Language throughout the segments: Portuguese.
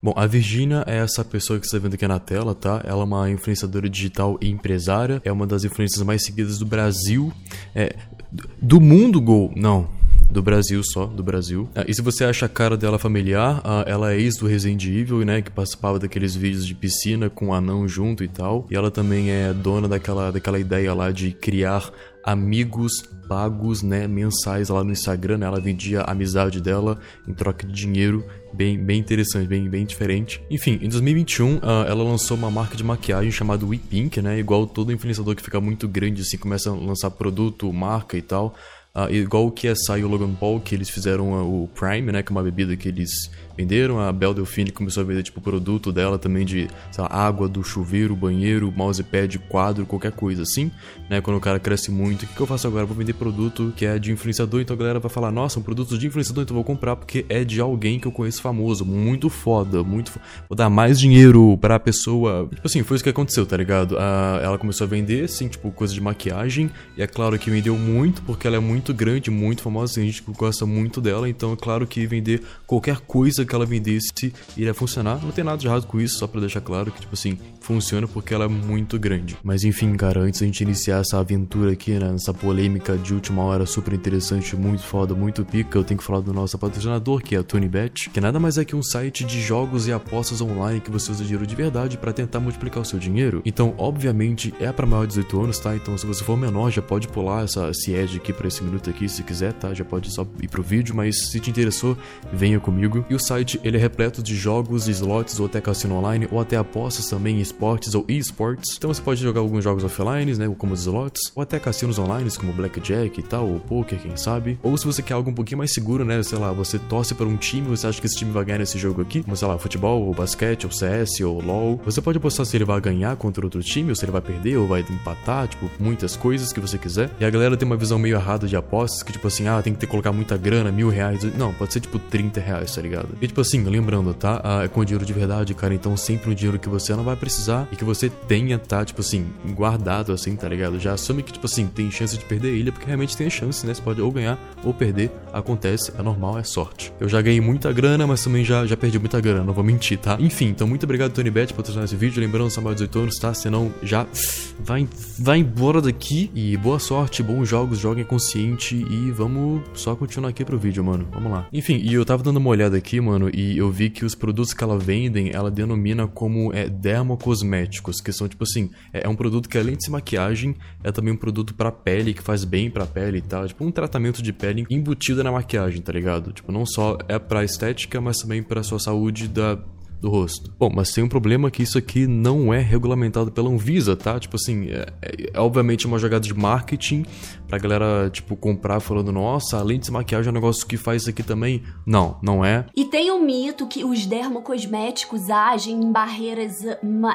Bom, a Virginia é essa pessoa que você está vendo aqui na tela, tá? Ela é uma influenciadora digital e empresária, é uma das influências mais seguidas do Brasil, é, do mundo, Gol, não, do Brasil só, do Brasil. Ah, e se você acha a cara dela familiar, ah, ela é ex do Resident Evil, né, que participava daqueles vídeos de piscina com um anão junto e tal. E ela também é dona daquela, daquela ideia lá de criar amigos pagos, né, mensais lá no Instagram, né? Ela vendia a amizade dela em troca de dinheiro, bem, bem interessante, bem, bem diferente. Enfim, em 2021, uh, ah, ela lançou uma marca de maquiagem chamada WePink, né? Igual todo influenciador que fica muito grande, assim, começa a lançar produto, marca e tal. Uh, igual que é e o Logan Paul, que eles fizeram o Prime, né? Que é uma bebida que eles venderam. A Belle Delfine começou a vender, tipo, produto dela também de, sei lá, água do chuveiro, banheiro, mousepad, quadro, qualquer coisa assim, né? Quando o cara cresce muito, o que, que eu faço agora? vou vender produto que é de influenciador, então a galera vai falar, nossa, um produto de influenciador, então vou comprar porque é de alguém que eu conheço famoso, muito foda, muito. Vou dar mais dinheiro pra pessoa. Tipo assim, foi isso que aconteceu, tá ligado? Uh, ela começou a vender, assim, tipo, coisa de maquiagem, e é claro que vendeu muito, porque ela é muito grande, muito famosa, tem gente gosta muito dela, então é claro que vender qualquer coisa que ela vendesse iria funcionar. Não tem nada de errado com isso, só pra deixar claro que, tipo assim, funciona porque ela é muito grande. Mas enfim, cara, antes da gente iniciar essa aventura aqui, né, nessa polêmica de última hora super interessante, muito foda, muito pica, eu tenho que falar do nosso patrocinador, que é a TonyBet, que nada mais é que um site de jogos e apostas online que você usa dinheiro de verdade para tentar multiplicar o seu dinheiro. Então, obviamente, é para maior de 18 anos, tá? Então, se você for menor, já pode pular essa, edge aqui pra esse minuto aqui se quiser, tá? Já pode só ir pro vídeo, mas se te interessou, venha comigo. E o site, ele é repleto de jogos, slots ou até cassino online, ou até apostas também em esportes ou esports. Então você pode jogar alguns jogos offline, né, como os slots, ou até cassinos online, como blackjack e tal, ou poker, quem sabe. Ou se você quer algo um pouquinho mais seguro, né, sei lá, você torce para um time, você acha que esse time vai ganhar nesse jogo aqui, como sei lá, futebol, ou basquete, ou CS, ou LoL. Você pode apostar se ele vai ganhar contra outro time, ou se ele vai perder, ou vai empatar, tipo, muitas coisas que você quiser. E a galera tem uma visão meio errada de apostas, que tipo assim, ah, tem que ter que colocar muita grana, mil reais. Não, pode ser tipo 30 reais, tá ligado? E tipo assim, lembrando, tá? Ah, é com dinheiro de verdade, cara. Então sempre um dinheiro que você não vai precisar e que você tenha, tá? Tipo assim, guardado assim, tá ligado? Já assume que, tipo assim, tem chance de perder ilha, porque realmente tem chance, né? Você pode ou ganhar ou perder. Acontece, é normal, é sorte. Eu já ganhei muita grana, mas também já, já perdi muita grana, não vou mentir, tá? Enfim, então muito obrigado, Tony Bet, por trazer esse vídeo. Lembrando, mais 18 anos, tá? Senão já vai, vai embora daqui. E boa sorte, bons jogos, joguem consciente e vamos só continuar aqui pro vídeo, mano. Vamos lá. Enfim, e eu tava dando uma olhada aqui, mano, e eu vi que os produtos que ela vendem, ela denomina como é, dermocosméticos, que são tipo assim, é, é um produto que além de ser maquiagem, é também um produto pra pele, que faz bem pra pele e tal. Tipo um tratamento de pele embutido na maquiagem, tá ligado? Tipo, não só é pra estética, mas também pra sua saúde da do rosto. Bom, mas tem um problema que isso aqui não é regulamentado pela Anvisa, tá? Tipo assim, é, é, é obviamente uma jogada de marketing pra galera, tipo, comprar falando, nossa, além de se maquiagem é um negócio que faz isso aqui também. Não, não é. E tem o um mito que os dermocosméticos agem em barreiras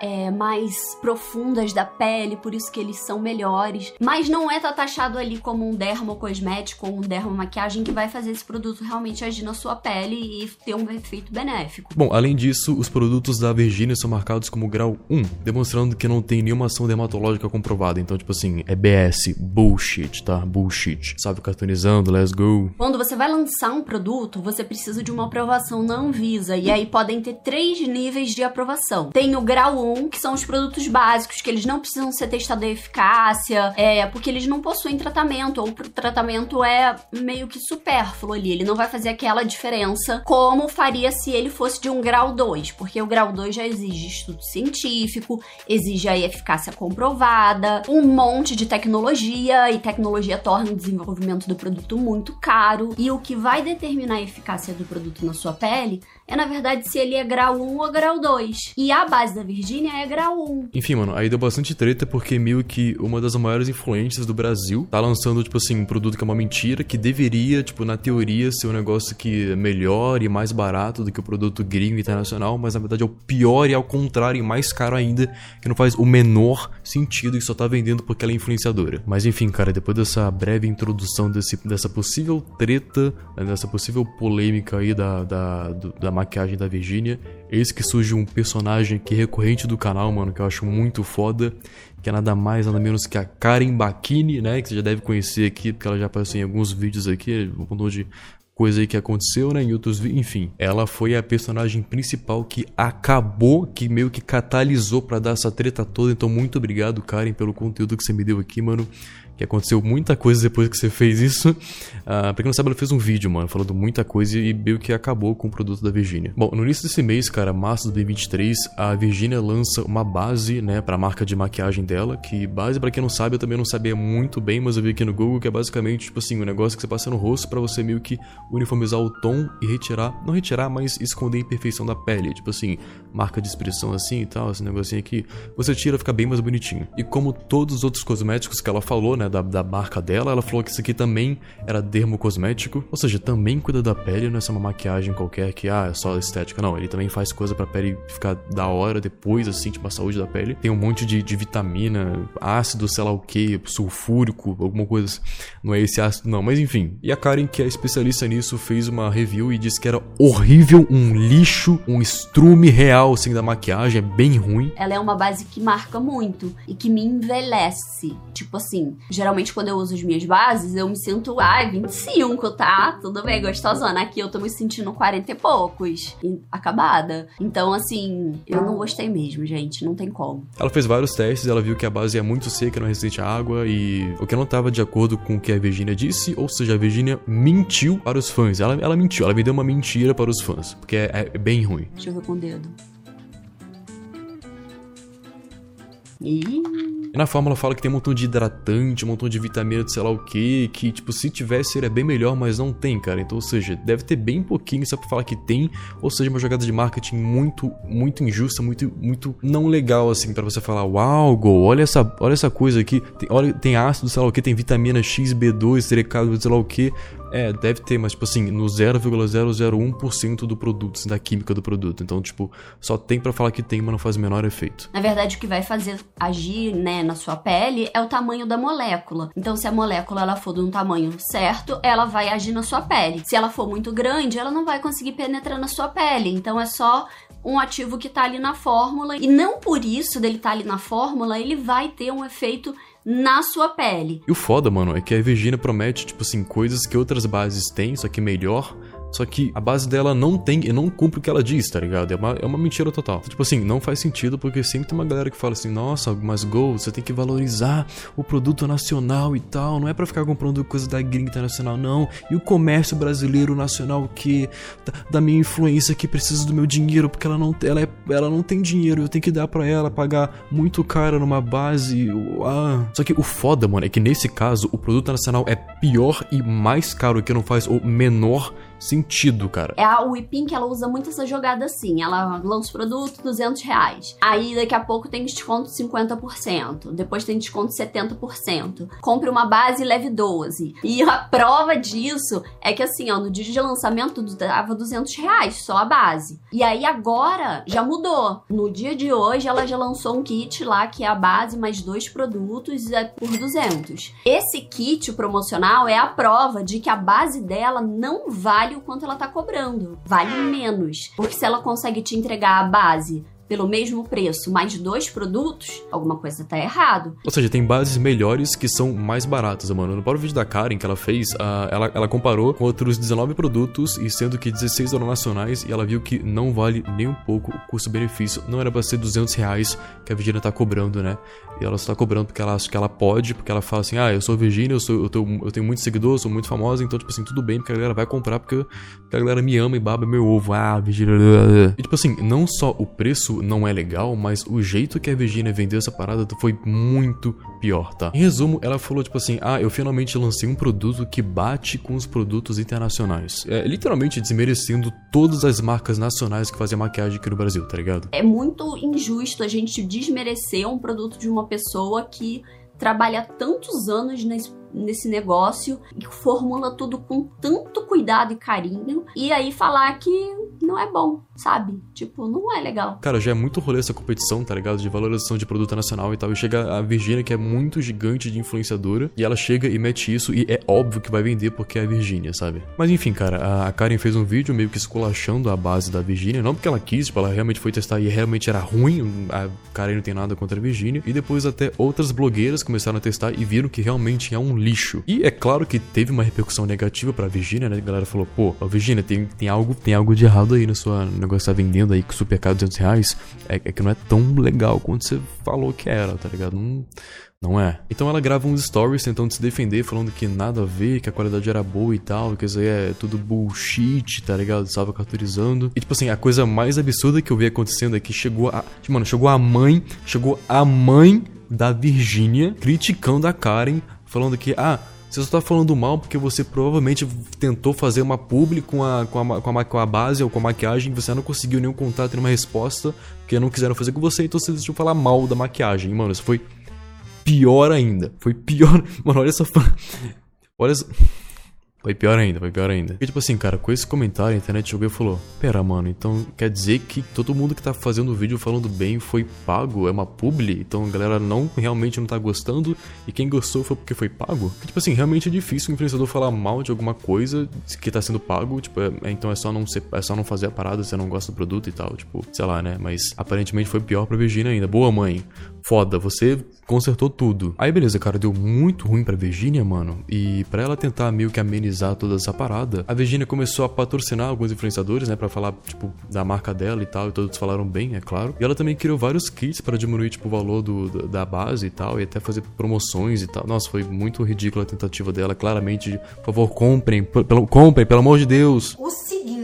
é, mais profundas da pele, por isso que eles são melhores. Mas não é taxado ali como um dermocosmético ou um dermomaquiagem que vai fazer esse produto realmente agir na sua pele e ter um efeito benéfico. Bom, além disso, os produtos da Virginia são marcados como grau 1, demonstrando que não tem nenhuma ação dermatológica comprovada. Então, tipo assim, é BS, bullshit tá? Bullshit. Sabe, cartonizando, let's go. Quando você vai lançar um produto, você precisa de uma aprovação na Anvisa. E aí podem ter três níveis de aprovação. Tem o grau 1, que são os produtos básicos, que eles não precisam ser testados em eficácia, é, porque eles não possuem tratamento, ou o tratamento é meio que supérfluo ali. Ele não vai fazer aquela diferença como faria se ele fosse de um grau 2, porque o grau 2 já exige estudo científico, exige a eficácia comprovada, um monte de tecnologia e tecnologia tecnologia torna o desenvolvimento do produto muito caro e o que vai determinar a eficácia do produto na sua pele é, na verdade, se ele é grau 1 ou grau 2. E a base da Virgínia é grau 1. Enfim, mano, aí deu bastante treta porque meio que uma das maiores influências do Brasil tá lançando, tipo assim, um produto que é uma mentira, que deveria, tipo, na teoria, ser um negócio que é melhor e mais barato do que o produto gringo internacional, mas na verdade é o pior e ao contrário e mais caro ainda, que não faz o menor sentido e só tá vendendo porque ela é influenciadora. Mas enfim, cara, depois dessa breve introdução desse, dessa possível treta, dessa possível polêmica aí da, da, da maquiagem da Virginia. Eis que surge um personagem aqui recorrente do canal, mano, que eu acho muito foda. Que é nada mais, nada menos que a Karen Bakini, né? Que você já deve conhecer aqui, porque ela já apareceu em alguns vídeos aqui. Um montão de coisa aí que aconteceu, né? Em outros enfim, ela foi a personagem principal que acabou, que meio que catalisou para dar essa treta toda. Então, muito obrigado, Karen, pelo conteúdo que você me deu aqui, mano que aconteceu muita coisa depois que você fez isso. Uh, pra quem não sabe, ela fez um vídeo, mano, falando muita coisa e meio que acabou com o produto da Virginia. Bom, no início desse mês, cara, março de 2023, a Virginia lança uma base, né, pra marca de maquiagem dela, que base, para quem não sabe, eu também não sabia muito bem, mas eu vi aqui no Google que é basicamente, tipo assim, um negócio que você passa no rosto para você meio que uniformizar o tom e retirar, não retirar, mas esconder a imperfeição da pele. Tipo assim, marca de expressão assim e tal, esse negocinho aqui. Você tira, fica bem mais bonitinho. E como todos os outros cosméticos que ela falou, né, da, da marca dela, ela falou que isso aqui também era dermocosmético, ou seja, também cuida da pele, não é só uma maquiagem qualquer que, ah, é só estética, não, ele também faz coisa pra pele ficar da hora depois, assim, tipo a saúde da pele. Tem um monte de, de vitamina, ácido, sei lá o que, sulfúrico, alguma coisa assim. Não é esse ácido, não, mas enfim. E a Karen, que é especialista nisso, fez uma review e disse que era horrível, um lixo, um estrume real, assim, da maquiagem, é bem ruim. Ela é uma base que marca muito e que me envelhece. Tipo assim, geralmente quando eu uso as minhas bases, eu me sinto, ai, 25, tá? Tudo bem, gostosona. Aqui eu tô me sentindo 40 e poucos, acabada. Então, assim, eu não gostei mesmo, gente. Não tem como. Ela fez vários testes, ela viu que a base é muito seca, não resistente à água e o que não tava de acordo com o que a Virginia disse, ou seja, a Virginia mentiu para os fãs. Ela, ela mentiu, ela me deu uma mentira para os fãs, porque é, é bem ruim. Deixa eu ver com o dedo. Ih. E na fórmula fala que tem um montão de hidratante, um montão de vitamina de sei lá o que, que, tipo, se tivesse seria bem melhor, mas não tem, cara. Então, ou seja, deve ter bem pouquinho só pra falar que tem, ou seja, uma jogada de marketing muito, muito injusta, muito, muito não legal, assim, para você falar, uau, Go, olha essa, olha essa coisa aqui, tem, olha, tem ácido, sei lá o que, tem vitamina X, B2, serecado, sei lá o que. É, deve ter, mas tipo assim, no 0,001% do produto, assim, da química do produto. Então, tipo, só tem para falar que tem, mas não faz o menor efeito. Na verdade, o que vai fazer agir, né, na sua pele é o tamanho da molécula. Então, se a molécula ela for de um tamanho certo, ela vai agir na sua pele. Se ela for muito grande, ela não vai conseguir penetrar na sua pele. Então, é só um ativo que tá ali na fórmula e não por isso dele estar tá ali na fórmula, ele vai ter um efeito na sua pele. E o foda, mano, é que a Virginia promete, tipo assim, coisas que outras bases têm, só que melhor, só que a base dela não tem e não cumpre o que ela diz, tá ligado? É uma, é uma mentira total. Então, tipo assim, não faz sentido porque sempre tem uma galera que fala assim: nossa, mas Go, você tem que valorizar o produto nacional e tal. Não é para ficar comprando coisa da gringa internacional, não. E o comércio brasileiro nacional que. Da, da, minha influência que precisa do meu dinheiro porque ela não, ela, é, ela não tem dinheiro. Eu tenho que dar para ela pagar muito caro numa base. Ah. Só que o foda, mano, é que nesse caso o produto nacional é pior e mais caro que não faz o menor sentido, cara. É a que ela usa muito essa jogada assim. Ela lança o produto, 200 reais. Aí daqui a pouco tem desconto 50%. Depois tem desconto 70%. Compre uma base e leve 12. E a prova disso é que assim, ó, no dia de lançamento dava 200 reais só a base. E aí agora já mudou. No dia de hoje ela já lançou um kit lá que é a base mais dois produtos é por 200. Esse kit promocional é a prova de que a base dela não vale vale o quanto ela tá cobrando. Vale menos. Porque se ela consegue te entregar a base pelo mesmo preço, mais dois produtos, alguma coisa tá errado. Ou seja, tem bases melhores que são mais baratas, mano. No próprio vídeo da Karen que ela fez, uh, ela, ela comparou com outros 19 produtos e sendo que 16 eram nacionais e ela viu que não vale nem um pouco o custo-benefício. Não era pra ser 200 reais que a Virginia tá cobrando, né? E ela só tá cobrando porque ela acha que ela pode, porque ela fala assim, ah, eu sou Virginia, eu, sou, eu, tenho, eu tenho muitos seguidores, sou muito famosa, então, tipo assim, tudo bem, porque a galera vai comprar porque a galera me ama e baba meu ovo. Ah, Virginia... E, tipo assim, não só o preço não é legal, mas o jeito que a Virginia vendeu essa parada foi muito pior, tá? Em resumo, ela falou tipo assim: Ah, eu finalmente lancei um produto que bate com os produtos internacionais. É literalmente desmerecendo todas as marcas nacionais que fazem maquiagem aqui no Brasil, tá ligado? É muito injusto a gente desmerecer um produto de uma pessoa que trabalha tantos anos nesse, nesse negócio e formula tudo com tanto cuidado e carinho e aí falar que não é bom. sabe? Tipo, não é legal. Cara, já é muito rolê essa competição, tá ligado? De valorização de produto nacional e tal. E chega a Virgínia, que é muito gigante de influenciadora, e ela chega e mete isso, e é óbvio que vai vender porque é a Virgínia, sabe? Mas enfim, cara, a Karen fez um vídeo meio que esculachando a base da Virgínia, não porque ela quis, tipo, ela realmente foi testar e realmente era ruim, a Karen não tem nada contra a Virgínia, e depois até outras blogueiras começaram a testar e viram que realmente é um lixo. E é claro que teve uma repercussão negativa pra Virgínia, né? A galera falou, pô, Virgínia, tem, tem, algo, tem algo de errado aí no seu negócio que tá vendendo aí com super caro 200 reais. É, é, que não é tão legal quanto você falou que era, tá ligado? Não, não é. Então ela grava uns stories tentando se defender, falando que nada a ver, que a qualidade era boa e tal, que isso aí é tudo bullshit, tá ligado? Estava carturizando. E tipo assim, a coisa mais absurda que eu vi acontecendo é que chegou a. Mano, chegou a mãe. Chegou a mãe da Virgínia criticando a Karen, falando que, ah, você só tá falando mal porque você provavelmente tentou fazer uma publi com a, com a, com a, base ou com a maquiagem, você não conseguiu nenhum contato, nenhuma resposta, porque não quiseram fazer com você, então você decidiu falar mal da maquiagem. Mano, isso foi pior ainda. Foi pior. Mano, olha essa. Olha essa. Foi pior ainda, foi pior ainda. Porque, tipo assim, cara, com esse comentário, a internet chegou e falou: Pera, mano, então quer dizer que todo mundo que tá fazendo o vídeo falando bem foi pago? É uma publi? Então a galera não realmente não tá gostando e quem gostou foi porque foi pago? Tipo assim, realmente é difícil o influenciador falar mal de alguma coisa que tá sendo pago. Tipo, é, é, então é só, não ser, é só não fazer a parada se você não gosta do produto e tal. Tipo, sei lá, né? Mas aparentemente foi pior pra Virginia ainda. Boa mãe. Foda, você consertou tudo. Aí beleza, cara, deu muito ruim pra Virginia, mano. E para ela tentar meio que amenizar toda essa parada, a Virginia começou a patrocinar alguns influenciadores, né, para falar, tipo, da marca dela e tal, e todos falaram bem, é claro. E ela também criou vários kits para diminuir, tipo, o valor do, da base e tal, e até fazer promoções e tal. Nossa, foi muito ridícula a tentativa dela, claramente. Por favor, comprem, pelo, comprem, pelo amor de Deus. O seguinte,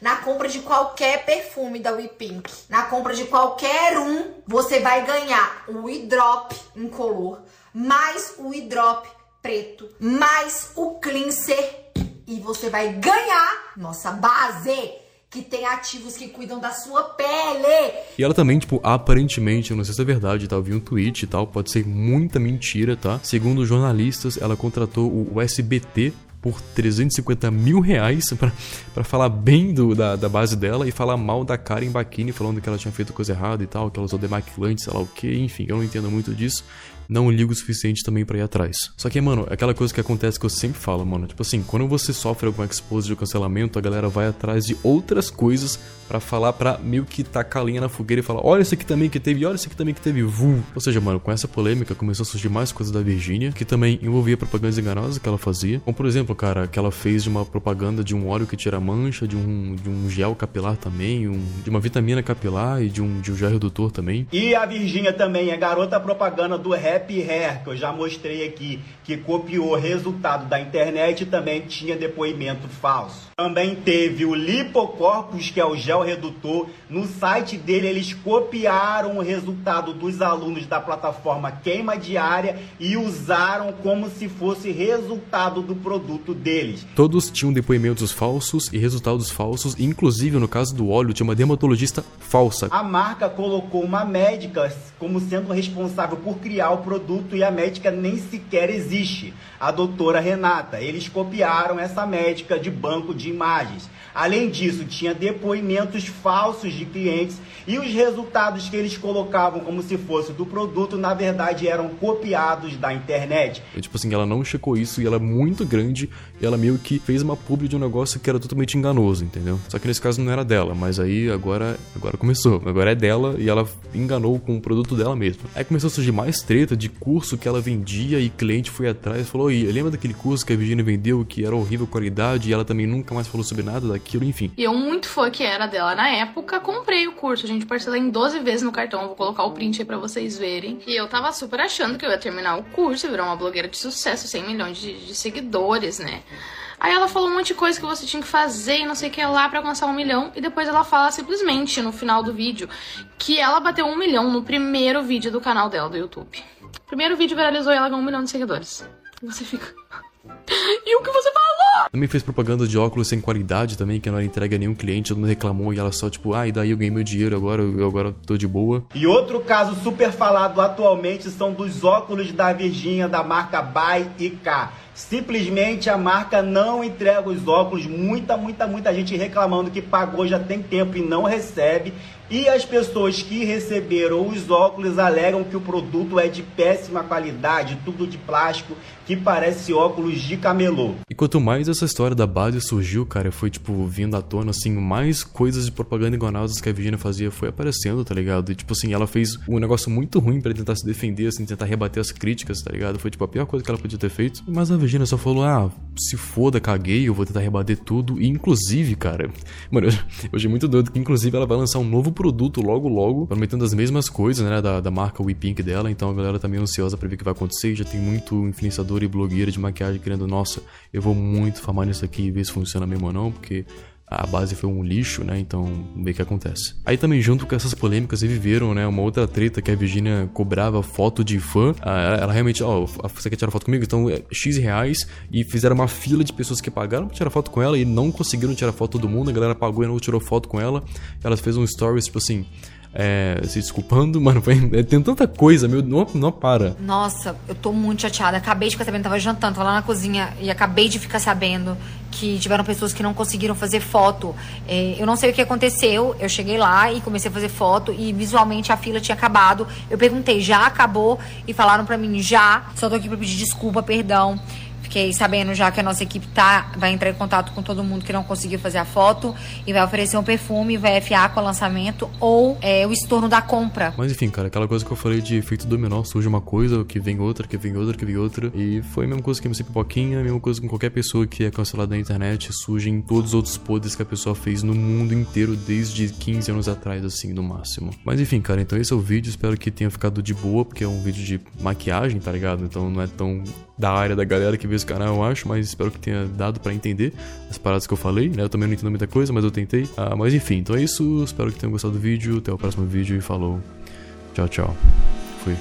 na compra de qualquer perfume da We Pink, na compra de qualquer um, você vai ganhar o e-drop incolor, mais o e-drop preto, mais o cleanser e você vai ganhar nossa base que tem ativos que cuidam da sua pele. E ela também, tipo, aparentemente, eu não sei se é verdade, tá? Eu vi um tweet e tal, pode ser muita mentira, tá? Segundo jornalistas, ela contratou o SBT por 350 mil reais para falar bem do, da, da base dela e falar mal da Karen Bakini, falando que ela tinha feito coisa errada e tal, que ela usou demaquilante, sei lá o que, enfim, eu não entendo muito disso não ligo o suficiente também para ir atrás. Só que, mano, aquela coisa que acontece que eu sempre falo, mano, tipo assim, quando você sofre algum expose de cancelamento, a galera vai atrás de outras coisas para falar pra meio que tacar a linha na fogueira e falar: olha isso aqui também que teve, olha isso aqui também que teve, vu. Ou seja, mano, com essa polêmica começou a surgir mais coisas da Virgínia, que também envolvia propagandas enganosas que ela fazia. Como, por exemplo, cara, que ela fez de uma propaganda de um óleo que tira mancha, de um, de um gel capilar também, um, de uma vitamina capilar e de um, de um gel redutor também. E a Virgínia também é garota propaganda do Happy Hair, que eu já mostrei aqui, que copiou resultado da internet também tinha depoimento falso. Também teve o Lipocorpus, que é o gel redutor. No site dele, eles copiaram o resultado dos alunos da plataforma Queima Diária e usaram como se fosse resultado do produto deles. Todos tinham depoimentos falsos e resultados falsos, inclusive no caso do óleo, tinha uma dermatologista falsa. A marca colocou uma médica como sendo responsável por criar o produto e a médica nem sequer existe, a doutora Renata. Eles copiaram essa médica de banco de imagens. Além disso, tinha depoimentos falsos de clientes e os resultados que eles colocavam como se fosse do produto, na verdade, eram copiados da internet. E, tipo assim, ela não checou isso e ela é muito grande e ela meio que fez uma publi de um negócio que era totalmente enganoso, entendeu? Só que nesse caso não era dela, mas aí agora, agora começou. Agora é dela e ela enganou com o produto dela mesma. Aí começou a surgir mais treta de curso que ela vendia e cliente foi atrás e falou: lembra daquele curso que a Virginia vendeu que era horrível qualidade e ela também nunca mais falou sobre nada daquilo, enfim. E eu, muito fã que era dela na época, comprei o curso. A gente parcelou em 12 vezes no cartão. vou colocar o print aí pra vocês verem. E eu tava super achando que eu ia terminar o curso e virar uma blogueira de sucesso, 100 milhões de, de seguidores, né? Aí ela falou um monte de coisa que você tinha que fazer e não sei o que lá para alcançar um milhão. E depois ela fala simplesmente no final do vídeo que ela bateu um milhão no primeiro vídeo do canal dela do YouTube. Primeiro vídeo viralizou e ela ganhou um milhão de seguidores. E você fica. E o que você falou? Também fez propaganda de óculos sem qualidade também, que não era entregue a nenhum cliente, todo mundo reclamou e ela só, tipo, ah, e daí eu ganhei meu dinheiro, agora eu agora tô de boa. E outro caso super falado atualmente são dos óculos da Virgínia da marca Buy e K. Simplesmente a marca não entrega os óculos, muita, muita, muita gente reclamando que pagou já tem tempo e não recebe. E as pessoas que receberam os óculos alegam que o produto é de péssima qualidade, tudo de plástico, que parece óculos de camelô. E quanto mais essa história da base surgiu, cara, foi tipo vindo à tona, assim, mais coisas de propaganda enganadas que a Virginia fazia foi aparecendo, tá ligado? E tipo assim, ela fez um negócio muito ruim para tentar se defender, assim, tentar rebater as críticas, tá ligado? Foi tipo a pior coisa que ela podia ter feito. Mas a Virginia só falou, ah, se foda, caguei, eu vou tentar rebater tudo. E inclusive, cara, mano, eu achei muito doido que inclusive ela vai lançar um novo produto logo logo, prometendo as mesmas coisas, né, da, da marca We Pink dela, então a galera tá meio ansiosa pra ver o que vai acontecer, já tem muito influenciador e blogueira de maquiagem querendo, nossa, eu vou muito farmar nisso aqui e ver se funciona mesmo ou não, porque a base foi um lixo, né? Então, vamos o que acontece. Aí também, junto com essas polêmicas, viveram, né? Uma outra treta que a Virginia cobrava foto de fã. Ah, ela realmente, ó, oh, você quer tirar foto comigo? Então, é X reais. E fizeram uma fila de pessoas que pagaram pra tirar foto com ela e não conseguiram tirar foto todo mundo. A galera pagou e não tirou foto com ela. Ela fez um stories, tipo assim é, se desculpando, mano. É, tem tanta coisa, meu, não, não para. Nossa, eu tô muito chateada. Acabei de ficar sabendo, tava jantando, tava lá na cozinha e acabei de ficar sabendo que tiveram pessoas que não conseguiram fazer foto. É, eu não sei o que aconteceu. Eu cheguei lá e comecei a fazer foto e visualmente a fila tinha acabado. Eu perguntei, já acabou? E falaram para mim, já. Só tô aqui pra pedir desculpa, perdão. Fiquei sabendo já que a nossa equipe tá, vai entrar em contato com todo mundo que não conseguiu fazer a foto e vai oferecer um perfume, vai FA com o lançamento ou é, o estorno da compra. Mas enfim, cara, aquela coisa que eu falei de efeito dominó, surge uma coisa, que vem outra, que vem outra, que vem outra. E foi a mesma coisa que MC Pipoquinha, a mesma coisa com qualquer pessoa que é cancelada na internet, surgem todos os outros podres que a pessoa fez no mundo inteiro desde 15 anos atrás, assim, no máximo. Mas enfim, cara, então esse é o vídeo, espero que tenha ficado de boa, porque é um vídeo de maquiagem, tá ligado? Então não é tão da área da galera que vê esse canal, eu acho, mas espero que tenha dado para entender as paradas que eu falei, né? Eu também não entendo muita coisa, mas eu tentei. Ah, mas enfim, então é isso. Espero que tenham gostado do vídeo. Até o próximo vídeo e falou. Tchau, tchau. Fui.